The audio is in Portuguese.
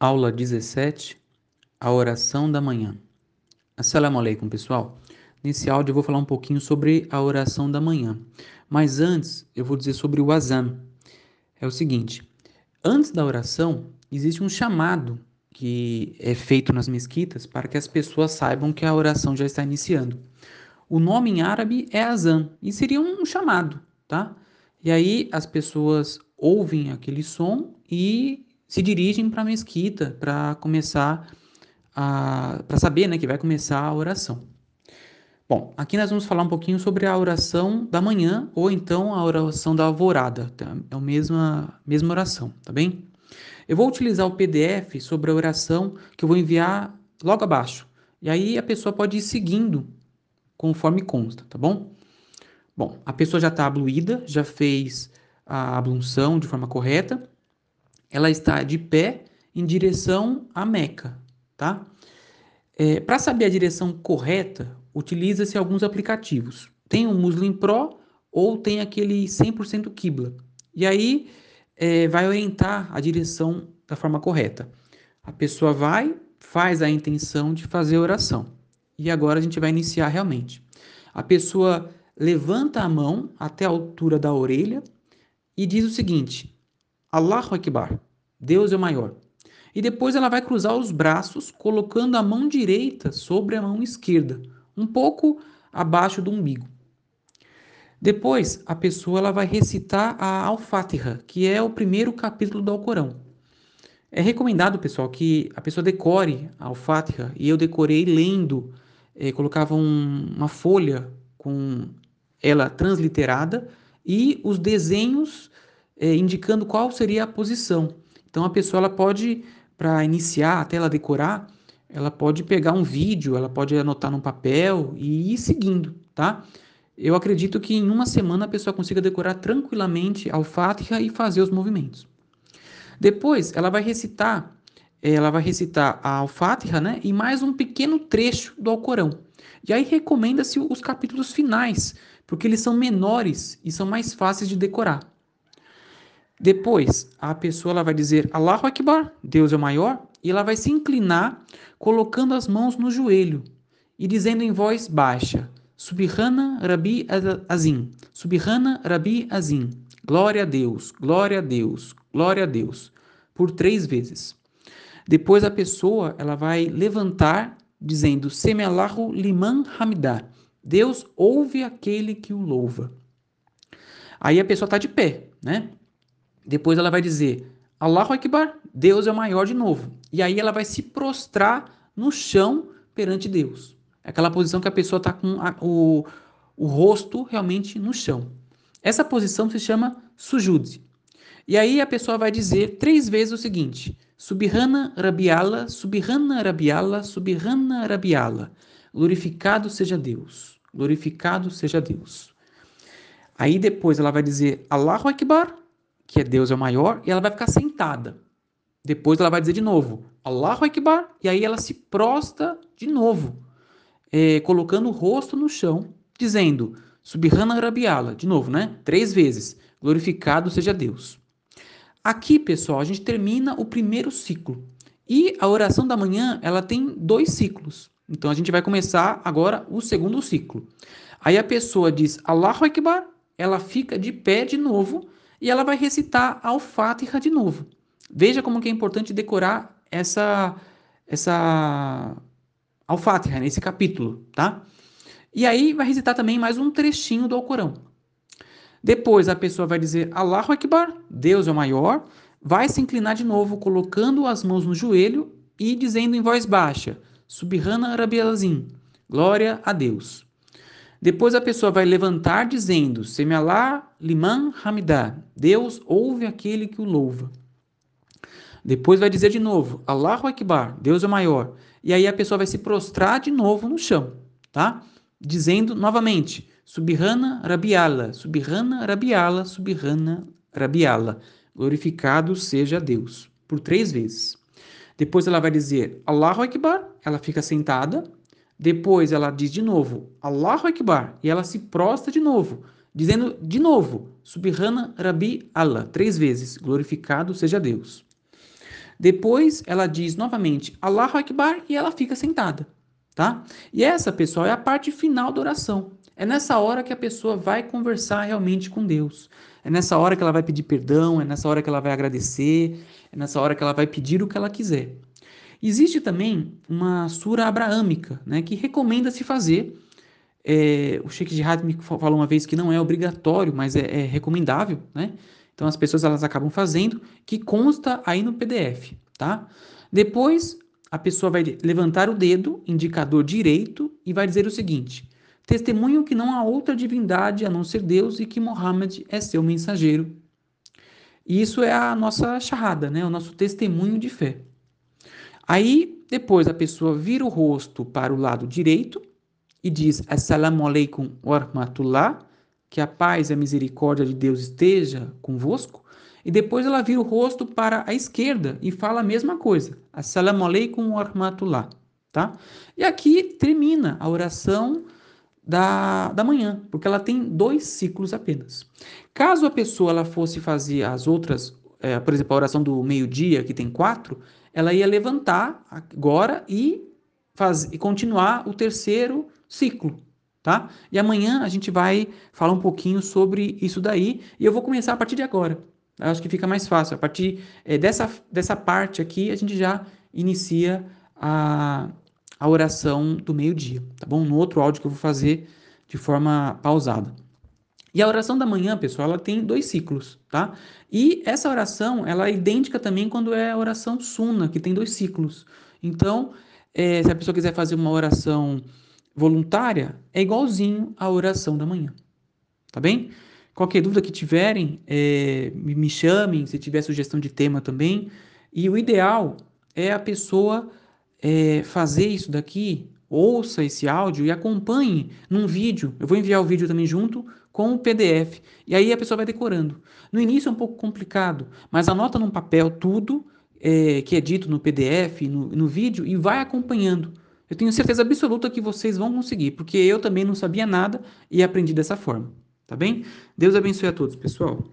Aula 17 A oração da manhã. Assalamu alaikum, pessoal. Nesse áudio eu vou falar um pouquinho sobre a oração da manhã. Mas antes, eu vou dizer sobre o azan. É o seguinte: antes da oração, existe um chamado que é feito nas mesquitas para que as pessoas saibam que a oração já está iniciando. O nome em árabe é azan e seria um chamado, tá? E aí as pessoas ouvem aquele som e se dirigem para a mesquita para começar a para saber, né, que vai começar a oração. Bom, aqui nós vamos falar um pouquinho sobre a oração da manhã ou então a oração da alvorada. Tá? É a mesma mesma oração, tá bem? Eu vou utilizar o PDF sobre a oração que eu vou enviar logo abaixo. E aí a pessoa pode ir seguindo conforme consta, tá bom? Bom, a pessoa já está abluída, já fez a ablução de forma correta ela está de pé em direção à Meca, tá? É, Para saber a direção correta, utiliza-se alguns aplicativos. Tem o Muslim Pro ou tem aquele 100% Qibla. E aí é, vai orientar a direção da forma correta. A pessoa vai, faz a intenção de fazer oração. E agora a gente vai iniciar realmente. A pessoa levanta a mão até a altura da orelha e diz o seguinte: Allahu Akbar, Deus é o maior. E depois ela vai cruzar os braços, colocando a mão direita sobre a mão esquerda, um pouco abaixo do umbigo. Depois, a pessoa ela vai recitar a Al-Fatiha, que é o primeiro capítulo do Alcorão. É recomendado, pessoal, que a pessoa decore a Al-Fatiha, e eu decorei lendo, eh, colocava um, uma folha com ela transliterada e os desenhos é, indicando qual seria a posição. Então a pessoa ela pode, para iniciar, até ela decorar, ela pode pegar um vídeo, ela pode anotar num papel e ir seguindo, tá? Eu acredito que em uma semana a pessoa consiga decorar tranquilamente ao Fatiha e fazer os movimentos. Depois, ela vai recitar, ela vai recitar a Al-Fatiha, né? E mais um pequeno trecho do Alcorão. E aí recomenda-se os capítulos finais, porque eles são menores e são mais fáceis de decorar. Depois, a pessoa ela vai dizer Allahu Akbar, Deus é o maior, e ela vai se inclinar colocando as mãos no joelho e dizendo em voz baixa: Subhana Rabi Azim, Subhana Rabi Azim, glória a Deus, glória a Deus, glória a Deus, por três vezes. Depois a pessoa ela vai levantar dizendo Semelahu liman hamidah, Deus ouve aquele que o louva. Aí a pessoa está de pé, né? Depois ela vai dizer Allahu Akbar, Deus é o maior de novo. E aí ela vai se prostrar no chão perante Deus. Aquela posição que a pessoa está com a, o, o rosto realmente no chão. Essa posição se chama sujud. E aí a pessoa vai dizer três vezes o seguinte: Subhana Rabiala, Subhana Rabiala, Subhana Rabiala. Glorificado seja Deus. Glorificado seja Deus. Aí depois ela vai dizer Allahu Akbar, que é Deus é o maior, e ela vai ficar sentada. Depois ela vai dizer de novo, Allahu Akbar, e aí ela se prosta de novo, é, colocando o rosto no chão, dizendo, Subhana Rabiala, de novo, né? Três vezes, glorificado seja Deus. Aqui, pessoal, a gente termina o primeiro ciclo. E a oração da manhã, ela tem dois ciclos. Então a gente vai começar agora o segundo ciclo. Aí a pessoa diz Allahu Akbar, ela fica de pé de novo e ela vai recitar Al-Fatiha de novo. Veja como que é importante decorar essa essa Al-Fatiha nesse capítulo, tá? E aí vai recitar também mais um trechinho do Alcorão. Depois a pessoa vai dizer Allahu Akbar, Deus é o maior, vai se inclinar de novo colocando as mãos no joelho e dizendo em voz baixa Subhana Rabbiazim, glória a Deus. Depois a pessoa vai levantar dizendo: Semealá liman hamidá. Deus ouve aquele que o louva. Depois vai dizer de novo: Allahu Akbar, Deus é maior. E aí a pessoa vai se prostrar de novo no chão, tá? Dizendo novamente: Subhana Rabiala, Subhana Rabiala, Subhana Rabiala. glorificado seja Deus, por três vezes. Depois ela vai dizer Allahu Akbar, ela fica sentada. Depois ela diz de novo Allahu Akbar e ela se prostra de novo, dizendo de novo Subhana Rabbi Allah, três vezes, glorificado seja Deus. Depois ela diz novamente Allahu Akbar e ela fica sentada, tá? E essa, pessoal, é a parte final da oração. É nessa hora que a pessoa vai conversar realmente com Deus. É nessa hora que ela vai pedir perdão, é nessa hora que ela vai agradecer, é nessa hora que ela vai pedir o que ela quiser. Existe também uma sura abraâmica, né, que recomenda se fazer. É, o Sheikh Jihad me falou uma vez que não é obrigatório, mas é, é recomendável, né? Então as pessoas elas acabam fazendo, que consta aí no PDF, tá? Depois a pessoa vai levantar o dedo, indicador direito, e vai dizer o seguinte: Testemunho que não há outra divindade a não ser Deus e que Mohammed é seu mensageiro. E isso é a nossa charrada, né? O nosso testemunho de fé. Aí depois a pessoa vira o rosto para o lado direito e diz Assalamu alaikum wa rahmatullah que a paz e a misericórdia de Deus esteja convosco. E depois ela vira o rosto para a esquerda e fala a mesma coisa. Assalamu alaikum wa rahmatullah. Tá? E aqui termina a oração da, da manhã, porque ela tem dois ciclos apenas. Caso a pessoa ela fosse fazer as outras, é, por exemplo, a oração do meio-dia, que tem quatro, ela ia levantar agora e, faz, e continuar o terceiro ciclo, tá? E amanhã a gente vai falar um pouquinho sobre isso daí e eu vou começar a partir de agora. Eu acho que fica mais fácil. A partir é, dessa, dessa parte aqui, a gente já inicia a, a oração do meio-dia, tá bom? No outro áudio que eu vou fazer de forma pausada. E a oração da manhã, pessoal, ela tem dois ciclos, tá? E essa oração, ela é idêntica também quando é a oração suna, que tem dois ciclos. Então, é, se a pessoa quiser fazer uma oração voluntária é igualzinho à oração da manhã. Tá bem? Qualquer dúvida que tiverem, é, me chamem, se tiver sugestão de tema também. E o ideal é a pessoa é, fazer isso daqui, ouça esse áudio e acompanhe num vídeo. Eu vou enviar o vídeo também junto com o PDF. E aí a pessoa vai decorando. No início é um pouco complicado, mas anota num papel tudo é, que é dito no PDF, no, no vídeo, e vai acompanhando. Eu tenho certeza absoluta que vocês vão conseguir, porque eu também não sabia nada e aprendi dessa forma, tá bem? Deus abençoe a todos, pessoal.